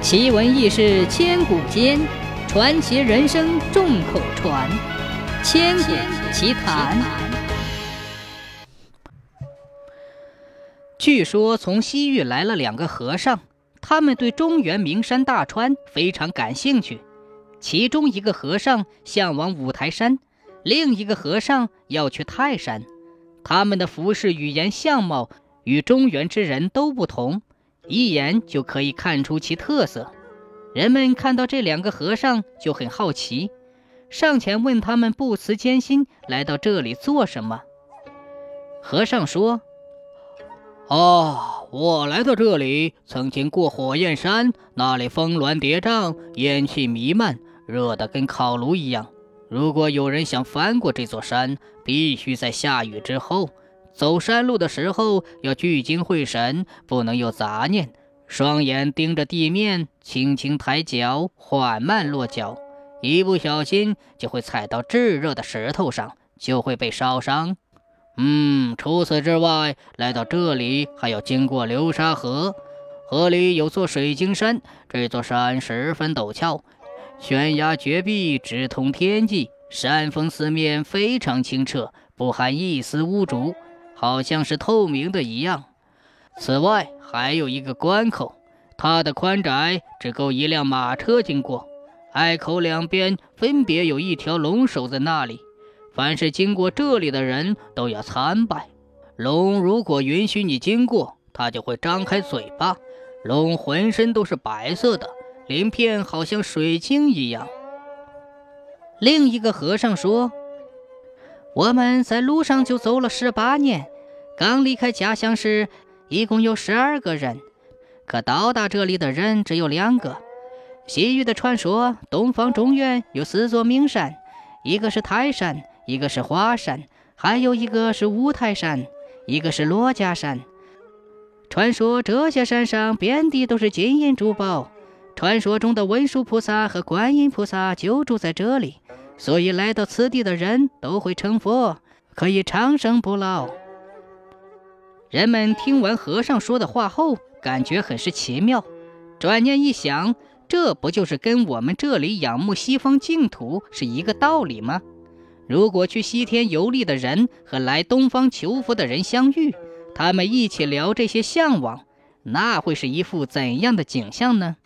奇闻异事千古间，传奇人生众口传。千古奇谈。据说从西域来了两个和尚，他们对中原名山大川非常感兴趣。其中一个和尚向往五台山，另一个和尚要去泰山。他们的服饰、语言、相貌与中原之人都不同。一眼就可以看出其特色。人们看到这两个和尚就很好奇，上前问他们不辞艰辛来到这里做什么。和尚说：“哦，我来到这里曾经过火焰山，那里峰峦叠嶂，烟气弥漫，热得跟烤炉一样。如果有人想翻过这座山，必须在下雨之后。”走山路的时候要聚精会神，不能有杂念，双眼盯着地面，轻轻抬脚，缓慢落脚，一不小心就会踩到炙热的石头上，就会被烧伤。嗯，除此之外，来到这里还要经过流沙河，河里有座水晶山，这座山十分陡峭，悬崖绝壁直通天际，山峰四面非常清澈，不含一丝污浊。好像是透明的一样。此外，还有一个关口，它的宽窄只够一辆马车经过。隘口两边分别有一条龙守在那里，凡是经过这里的人都要参拜。龙如果允许你经过，它就会张开嘴巴。龙浑身都是白色的，鳞片好像水晶一样。另一个和尚说。我们在路上就走了十八年，刚离开家乡时，一共有十二个人，可到达这里的人只有两个。西域的传说，东方中原有四座名山，一个是泰山，一个是华山，还有一个是五台山，一个是珞珈山。传说这些山上遍地都是金银珠宝，传说中的文殊菩萨和观音菩萨就住在这里。所以来到此地的人都会成佛，可以长生不老。人们听完和尚说的话后，感觉很是奇妙。转念一想，这不就是跟我们这里仰慕西方净土是一个道理吗？如果去西天游历的人和来东方求佛的人相遇，他们一起聊这些向往，那会是一副怎样的景象呢？